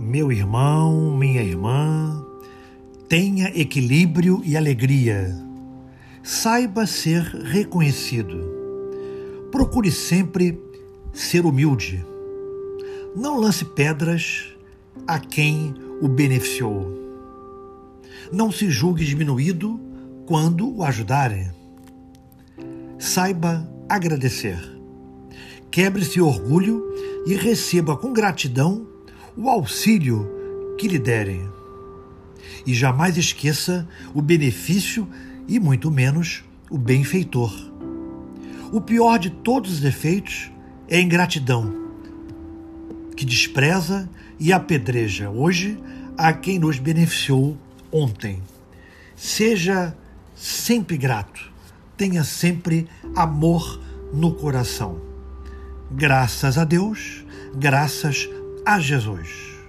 Meu irmão, minha irmã, tenha equilíbrio e alegria. Saiba ser reconhecido. Procure sempre ser humilde. Não lance pedras a quem o beneficiou. Não se julgue diminuído quando o ajudarem. Saiba agradecer. Quebre-se orgulho e receba com gratidão o auxílio que lhe derem. E jamais esqueça o benefício e muito menos o benfeitor. O pior de todos os defeitos é a ingratidão, que despreza e apedreja hoje a quem nos beneficiou ontem. Seja sempre grato, tenha sempre amor no coração. Graças a Deus, graças a Jesus.